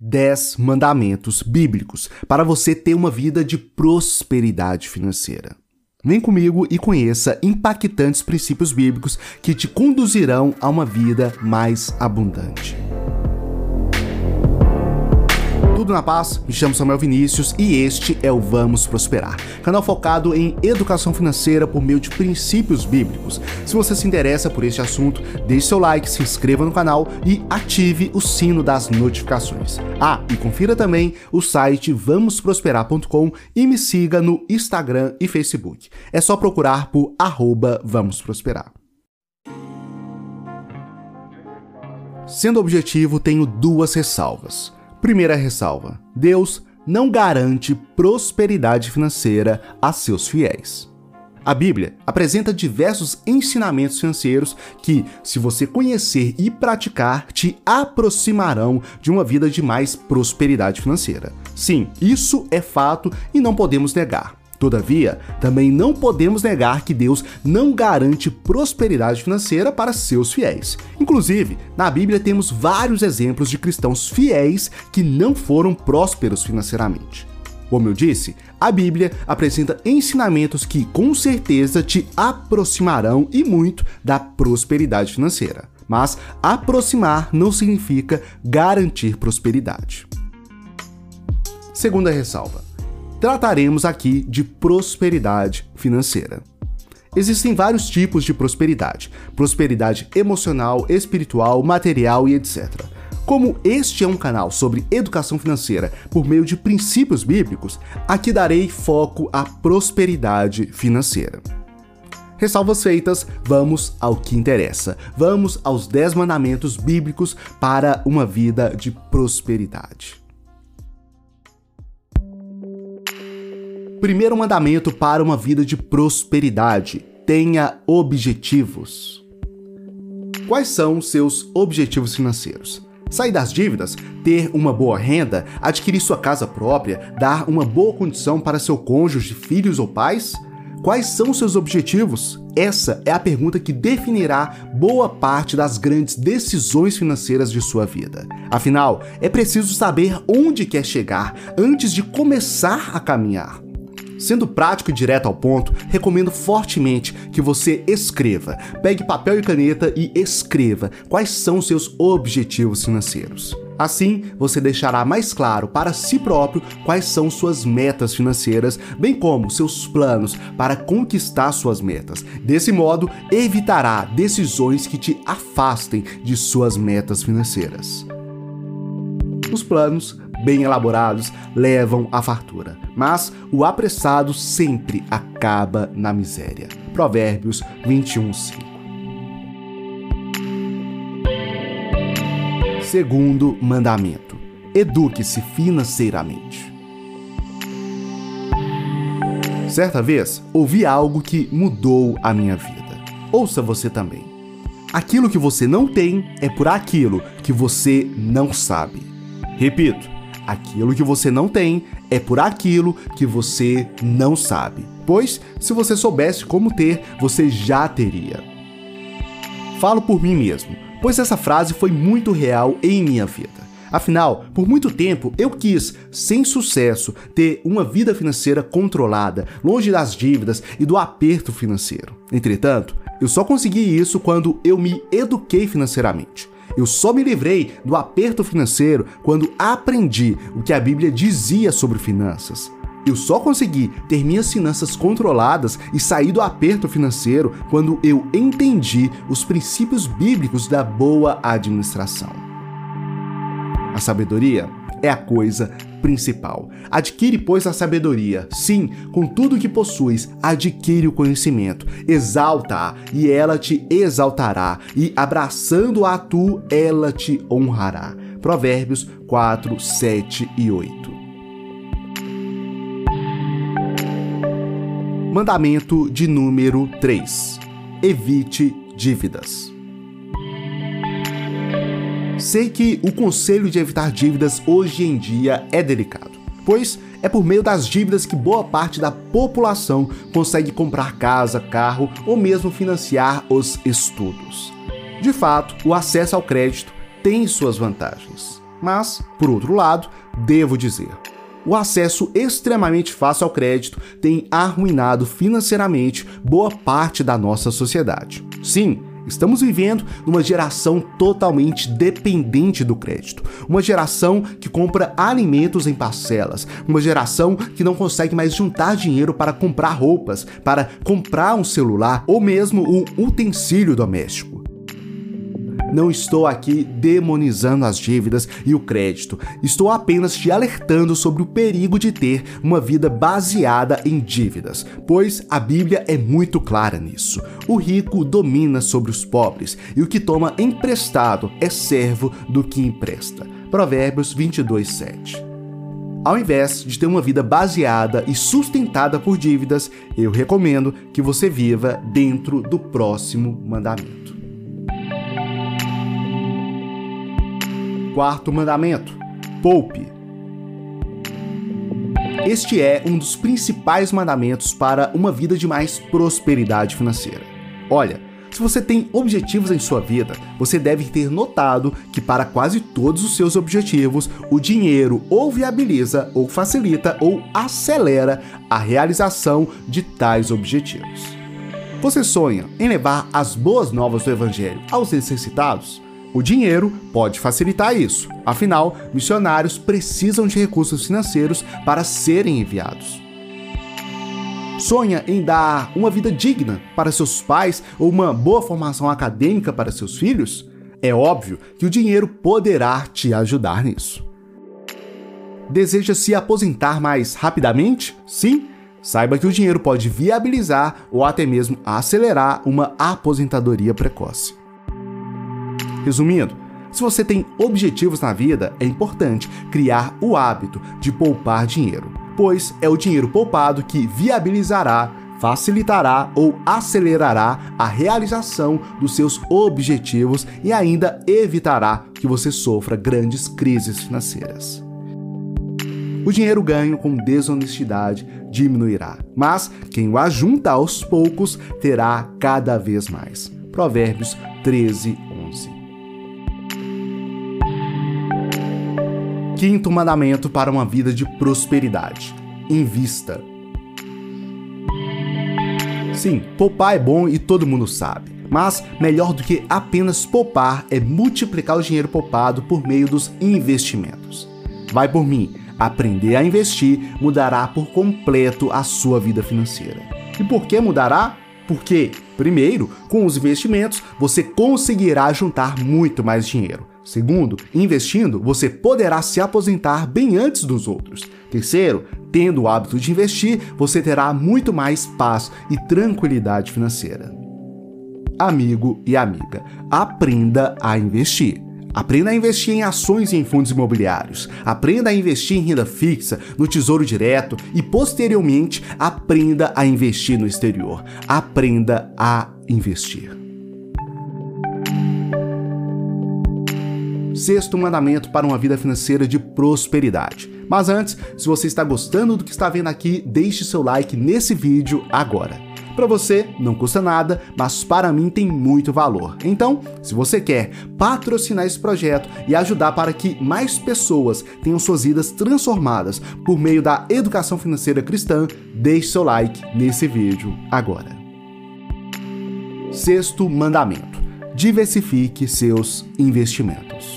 10 mandamentos bíblicos para você ter uma vida de prosperidade financeira. Vem comigo e conheça impactantes princípios bíblicos que te conduzirão a uma vida mais abundante. Tudo na paz, me chamo Samuel Vinícius e este é o Vamos Prosperar, canal focado em educação financeira por meio de princípios bíblicos. Se você se interessa por este assunto, deixe seu like, se inscreva no canal e ative o sino das notificações. Ah, e confira também o site vamosprosperar.com e me siga no Instagram e Facebook. É só procurar por arroba Vamos Prosperar. Sendo objetivo, tenho duas ressalvas. Primeira ressalva: Deus não garante prosperidade financeira a seus fiéis. A Bíblia apresenta diversos ensinamentos financeiros que, se você conhecer e praticar, te aproximarão de uma vida de mais prosperidade financeira. Sim, isso é fato e não podemos negar. Todavia, também não podemos negar que Deus não garante prosperidade financeira para seus fiéis. Inclusive, na Bíblia temos vários exemplos de cristãos fiéis que não foram prósperos financeiramente. Como eu disse, a Bíblia apresenta ensinamentos que com certeza te aproximarão e muito da prosperidade financeira. Mas aproximar não significa garantir prosperidade. Segunda ressalva trataremos aqui de prosperidade financeira. Existem vários tipos de prosperidade: prosperidade emocional, espiritual, material e etc. Como este é um canal sobre educação financeira por meio de princípios bíblicos, aqui darei foco à prosperidade financeira. Ressalvas feitas, vamos ao que interessa. Vamos aos 10 mandamentos bíblicos para uma vida de prosperidade. Primeiro mandamento para uma vida de prosperidade: tenha objetivos. Quais são seus objetivos financeiros? Sair das dívidas, ter uma boa renda, adquirir sua casa própria, dar uma boa condição para seu cônjuge, filhos ou pais? Quais são seus objetivos? Essa é a pergunta que definirá boa parte das grandes decisões financeiras de sua vida. Afinal, é preciso saber onde quer chegar antes de começar a caminhar. Sendo prático e direto ao ponto, recomendo fortemente que você escreva. Pegue papel e caneta e escreva quais são seus objetivos financeiros. Assim, você deixará mais claro para si próprio quais são suas metas financeiras, bem como seus planos para conquistar suas metas. Desse modo, evitará decisões que te afastem de suas metas financeiras. Os planos bem elaborados levam à fartura, mas o apressado sempre acaba na miséria. Provérbios 21:5. Segundo mandamento: eduque-se financeiramente. Certa vez, ouvi algo que mudou a minha vida. Ouça você também. Aquilo que você não tem é por aquilo que você não sabe. Repito, Aquilo que você não tem é por aquilo que você não sabe. Pois, se você soubesse como ter, você já teria. Falo por mim mesmo, pois essa frase foi muito real em minha vida. Afinal, por muito tempo eu quis, sem sucesso, ter uma vida financeira controlada, longe das dívidas e do aperto financeiro. Entretanto, eu só consegui isso quando eu me eduquei financeiramente. Eu só me livrei do aperto financeiro quando aprendi o que a Bíblia dizia sobre finanças. Eu só consegui ter minhas finanças controladas e sair do aperto financeiro quando eu entendi os princípios bíblicos da boa administração. A sabedoria é a coisa principal. Adquire, pois, a sabedoria. Sim, com tudo que possuis, adquire o conhecimento. Exalta-a, e ela te exaltará, e abraçando-a tu, ela te honrará. Provérbios 4, 7 e 8. Mandamento de número 3: Evite dívidas. Sei que o conselho de evitar dívidas hoje em dia é delicado, pois é por meio das dívidas que boa parte da população consegue comprar casa, carro ou mesmo financiar os estudos. De fato, o acesso ao crédito tem suas vantagens. Mas, por outro lado, devo dizer, o acesso extremamente fácil ao crédito tem arruinado financeiramente boa parte da nossa sociedade. Sim, Estamos vivendo numa geração totalmente dependente do crédito. Uma geração que compra alimentos em parcelas. Uma geração que não consegue mais juntar dinheiro para comprar roupas, para comprar um celular ou mesmo um utensílio doméstico. Não estou aqui demonizando as dívidas e o crédito. Estou apenas te alertando sobre o perigo de ter uma vida baseada em dívidas, pois a Bíblia é muito clara nisso. O rico domina sobre os pobres e o que toma emprestado é servo do que empresta. Provérbios 22, 7. Ao invés de ter uma vida baseada e sustentada por dívidas, eu recomendo que você viva dentro do próximo mandamento. Quarto mandamento: poupe. Este é um dos principais mandamentos para uma vida de mais prosperidade financeira. Olha, se você tem objetivos em sua vida, você deve ter notado que para quase todos os seus objetivos, o dinheiro ou viabiliza, ou facilita, ou acelera a realização de tais objetivos. Você sonha em levar as boas novas do Evangelho aos necessitados? O dinheiro pode facilitar isso, afinal, missionários precisam de recursos financeiros para serem enviados. Sonha em dar uma vida digna para seus pais ou uma boa formação acadêmica para seus filhos? É óbvio que o dinheiro poderá te ajudar nisso. Deseja se aposentar mais rapidamente? Sim? Saiba que o dinheiro pode viabilizar ou até mesmo acelerar uma aposentadoria precoce. Resumindo, se você tem objetivos na vida, é importante criar o hábito de poupar dinheiro, pois é o dinheiro poupado que viabilizará, facilitará ou acelerará a realização dos seus objetivos e ainda evitará que você sofra grandes crises financeiras. O dinheiro ganho com desonestidade diminuirá, mas quem o ajunta aos poucos terá cada vez mais. Provérbios 13, Quinto mandamento para uma vida de prosperidade: invista. Sim, poupar é bom e todo mundo sabe. Mas melhor do que apenas poupar é multiplicar o dinheiro poupado por meio dos investimentos. Vai por mim, aprender a investir mudará por completo a sua vida financeira. E por que mudará? Porque, primeiro, com os investimentos você conseguirá juntar muito mais dinheiro. Segundo, investindo, você poderá se aposentar bem antes dos outros. Terceiro, tendo o hábito de investir, você terá muito mais paz e tranquilidade financeira. Amigo e amiga, aprenda a investir. Aprenda a investir em ações e em fundos imobiliários. Aprenda a investir em renda fixa, no tesouro direto e, posteriormente, aprenda a investir no exterior. Aprenda a investir. Sexto mandamento para uma vida financeira de prosperidade. Mas antes, se você está gostando do que está vendo aqui, deixe seu like nesse vídeo agora. Para você não custa nada, mas para mim tem muito valor. Então, se você quer patrocinar esse projeto e ajudar para que mais pessoas tenham suas vidas transformadas por meio da educação financeira cristã, deixe seu like nesse vídeo agora. Sexto mandamento: diversifique seus investimentos.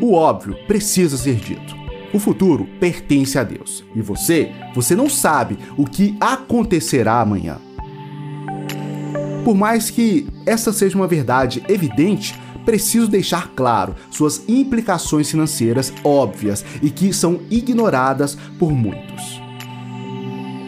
O óbvio precisa ser dito. O futuro pertence a Deus. E você, você não sabe o que acontecerá amanhã. Por mais que essa seja uma verdade evidente, preciso deixar claro suas implicações financeiras óbvias e que são ignoradas por muitos.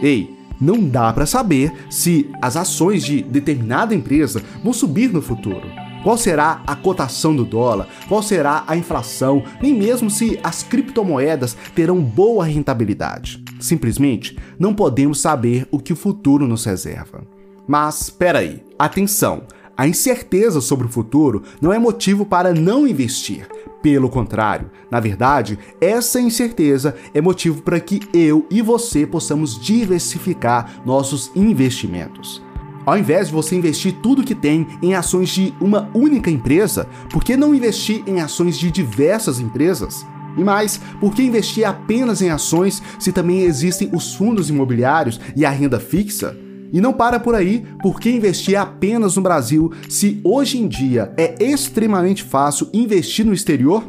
Ei, não dá para saber se as ações de determinada empresa vão subir no futuro qual será a cotação do dólar? Qual será a inflação? Nem mesmo se as criptomoedas terão boa rentabilidade. Simplesmente não podemos saber o que o futuro nos reserva. Mas, peraí, atenção! A incerteza sobre o futuro não é motivo para não investir. Pelo contrário, na verdade, essa incerteza é motivo para que eu e você possamos diversificar nossos investimentos. Ao invés de você investir tudo que tem em ações de uma única empresa, por que não investir em ações de diversas empresas? E mais, por que investir apenas em ações se também existem os fundos imobiliários e a renda fixa? E não para por aí, por que investir apenas no Brasil se hoje em dia é extremamente fácil investir no exterior?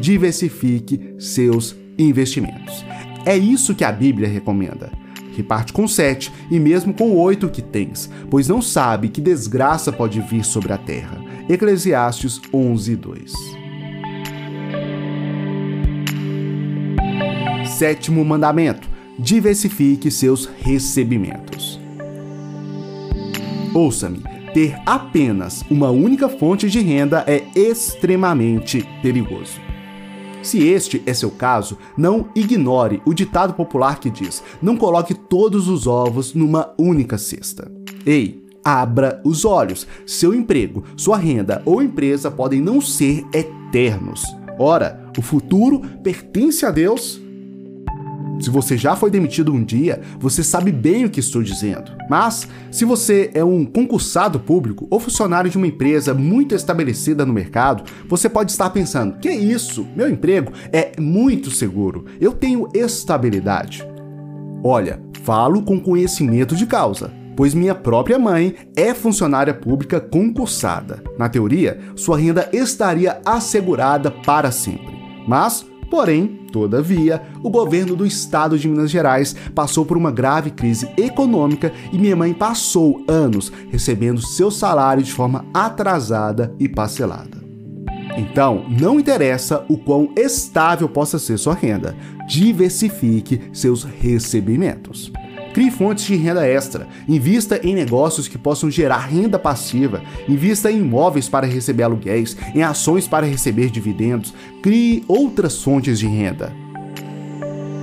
Diversifique seus investimentos. É isso que a Bíblia recomenda. Reparte com sete e mesmo com oito que tens, pois não sabe que desgraça pode vir sobre a terra. Eclesiastes 11, 2. Sétimo mandamento: diversifique seus recebimentos. Ouça-me, ter apenas uma única fonte de renda é extremamente perigoso. Se este é seu caso, não ignore o ditado popular que diz: não coloque todos os ovos numa única cesta. Ei, abra os olhos. Seu emprego, sua renda ou empresa podem não ser eternos. Ora, o futuro pertence a Deus se você já foi demitido um dia, você sabe bem o que estou dizendo. Mas, se você é um concursado público ou funcionário de uma empresa muito estabelecida no mercado, você pode estar pensando: que isso? Meu emprego é muito seguro, eu tenho estabilidade. Olha, falo com conhecimento de causa pois minha própria mãe é funcionária pública concursada. Na teoria, sua renda estaria assegurada para sempre. Mas Porém, todavia, o governo do estado de Minas Gerais passou por uma grave crise econômica e minha mãe passou anos recebendo seu salário de forma atrasada e parcelada. Então, não interessa o quão estável possa ser sua renda, diversifique seus recebimentos. Crie fontes de renda extra, invista em negócios que possam gerar renda passiva, invista em imóveis para receber aluguéis, em ações para receber dividendos, crie outras fontes de renda.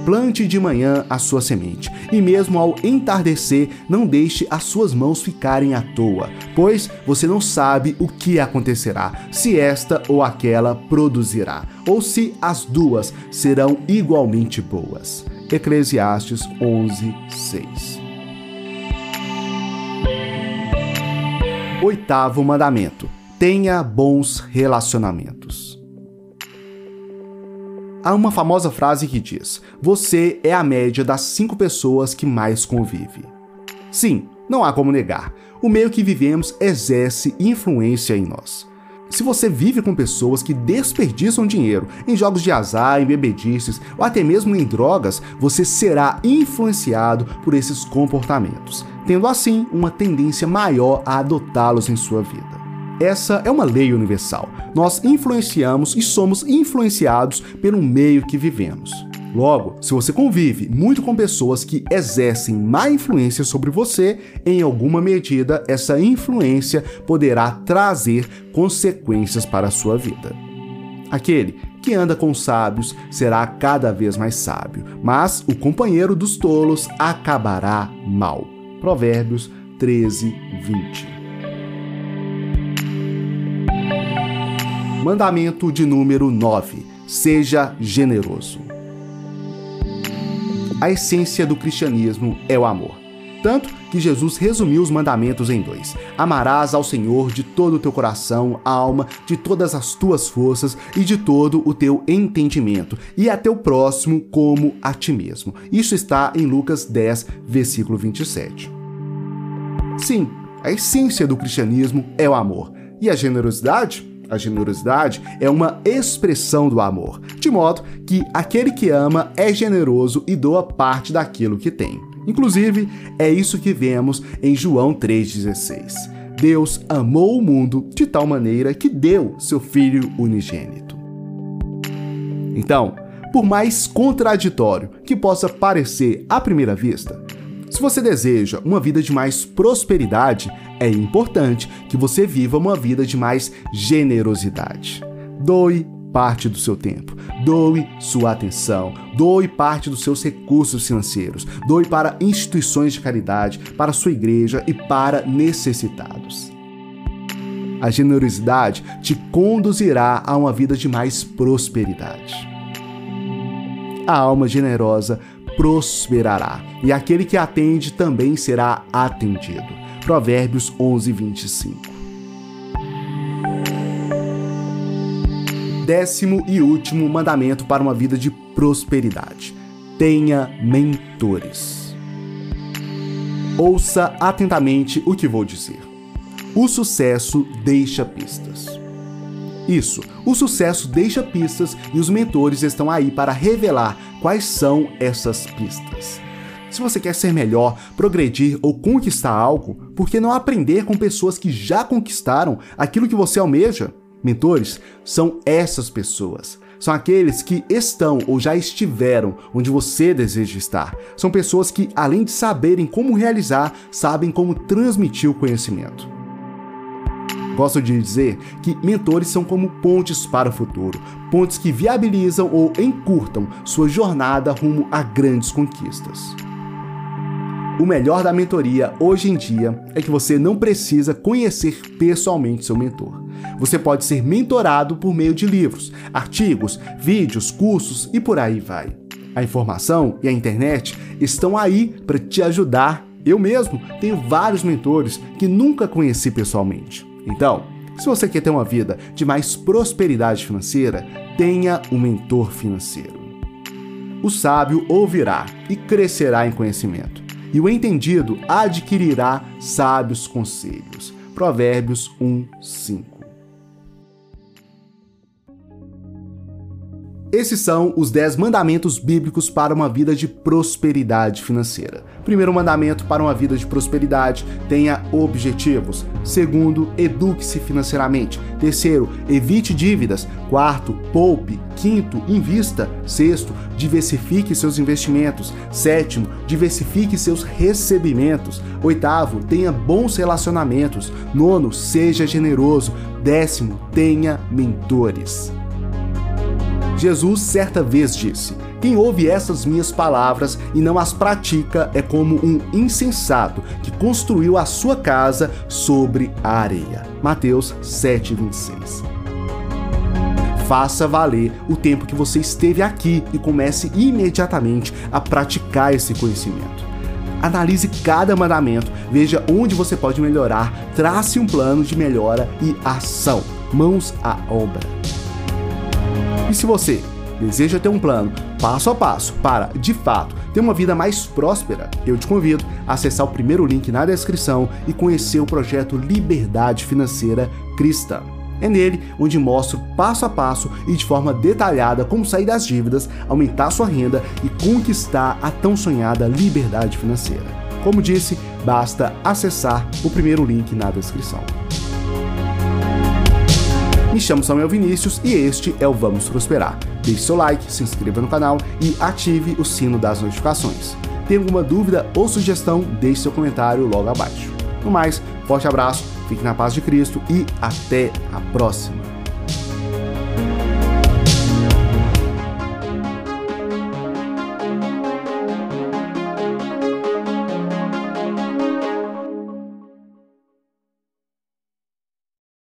Plante de manhã a sua semente, e mesmo ao entardecer, não deixe as suas mãos ficarem à toa, pois você não sabe o que acontecerá, se esta ou aquela produzirá, ou se as duas serão igualmente boas. Eclesiastes 11, 6. Oitavo mandamento: tenha bons relacionamentos. Há uma famosa frase que diz: Você é a média das cinco pessoas que mais convive. Sim, não há como negar. O meio que vivemos exerce influência em nós. Se você vive com pessoas que desperdiçam dinheiro em jogos de azar, em bebedices ou até mesmo em drogas, você será influenciado por esses comportamentos, tendo assim uma tendência maior a adotá-los em sua vida. Essa é uma lei universal. Nós influenciamos e somos influenciados pelo meio que vivemos. Logo, se você convive muito com pessoas que exercem má influência sobre você, em alguma medida essa influência poderá trazer consequências para a sua vida. Aquele que anda com sábios será cada vez mais sábio, mas o companheiro dos tolos acabará mal. Provérbios 13, 20. Mandamento de número 9: Seja generoso a essência do cristianismo é o amor. Tanto que Jesus resumiu os mandamentos em dois: Amarás ao Senhor de todo o teu coração, alma, de todas as tuas forças e de todo o teu entendimento, e a teu próximo como a ti mesmo. Isso está em Lucas 10, versículo 27. Sim, a essência do cristianismo é o amor. E a generosidade? A generosidade é uma expressão do amor, de modo que aquele que ama é generoso e doa parte daquilo que tem. Inclusive, é isso que vemos em João 3,16. Deus amou o mundo de tal maneira que deu seu Filho unigênito. Então, por mais contraditório que possa parecer à primeira vista, se você deseja uma vida de mais prosperidade, é importante que você viva uma vida de mais generosidade. Doe parte do seu tempo, doe sua atenção, doe parte dos seus recursos financeiros, doe para instituições de caridade, para sua igreja e para necessitados. A generosidade te conduzirá a uma vida de mais prosperidade. A alma generosa prosperará, e aquele que atende também será atendido. Provérbios 11, 25. Décimo e último mandamento para uma vida de prosperidade: tenha mentores. Ouça atentamente o que vou dizer. O sucesso deixa pistas. Isso, o sucesso deixa pistas e os mentores estão aí para revelar quais são essas pistas. Se você quer ser melhor, progredir ou conquistar algo, por que não aprender com pessoas que já conquistaram aquilo que você almeja? Mentores são essas pessoas. São aqueles que estão ou já estiveram onde você deseja estar. São pessoas que, além de saberem como realizar, sabem como transmitir o conhecimento. Gosto de dizer que mentores são como pontes para o futuro, pontes que viabilizam ou encurtam sua jornada rumo a grandes conquistas. O melhor da mentoria hoje em dia é que você não precisa conhecer pessoalmente seu mentor. Você pode ser mentorado por meio de livros, artigos, vídeos, cursos e por aí vai. A informação e a internet estão aí para te ajudar. Eu mesmo tenho vários mentores que nunca conheci pessoalmente. Então, se você quer ter uma vida de mais prosperidade financeira, tenha um mentor financeiro. O sábio ouvirá e crescerá em conhecimento, e o entendido adquirirá sábios conselhos. Provérbios 1, 5. Esses são os 10 mandamentos bíblicos para uma vida de prosperidade financeira. Primeiro mandamento para uma vida de prosperidade: tenha objetivos. Segundo, eduque-se financeiramente. Terceiro, evite dívidas. Quarto, poupe. Quinto, invista. Sexto, diversifique seus investimentos. Sétimo, diversifique seus recebimentos. Oitavo, tenha bons relacionamentos. Nono, seja generoso. Décimo, tenha mentores. Jesus certa vez disse: Quem ouve essas minhas palavras e não as pratica é como um insensato que construiu a sua casa sobre a areia. Mateus 7:26. Faça valer o tempo que você esteve aqui e comece imediatamente a praticar esse conhecimento. Analise cada mandamento, veja onde você pode melhorar, trace um plano de melhora e ação. Mãos à obra. E se você deseja ter um plano passo a passo para, de fato, ter uma vida mais próspera, eu te convido a acessar o primeiro link na descrição e conhecer o projeto Liberdade Financeira Cristã. É nele onde mostro passo a passo e de forma detalhada como sair das dívidas, aumentar sua renda e conquistar a tão sonhada liberdade financeira. Como disse, basta acessar o primeiro link na descrição. Me chamo Samuel Vinícius e este é o Vamos Prosperar. Deixe seu like, se inscreva no canal e ative o sino das notificações. Tem alguma dúvida ou sugestão, deixe seu comentário logo abaixo. No mais, forte abraço, fique na paz de Cristo e até a próxima!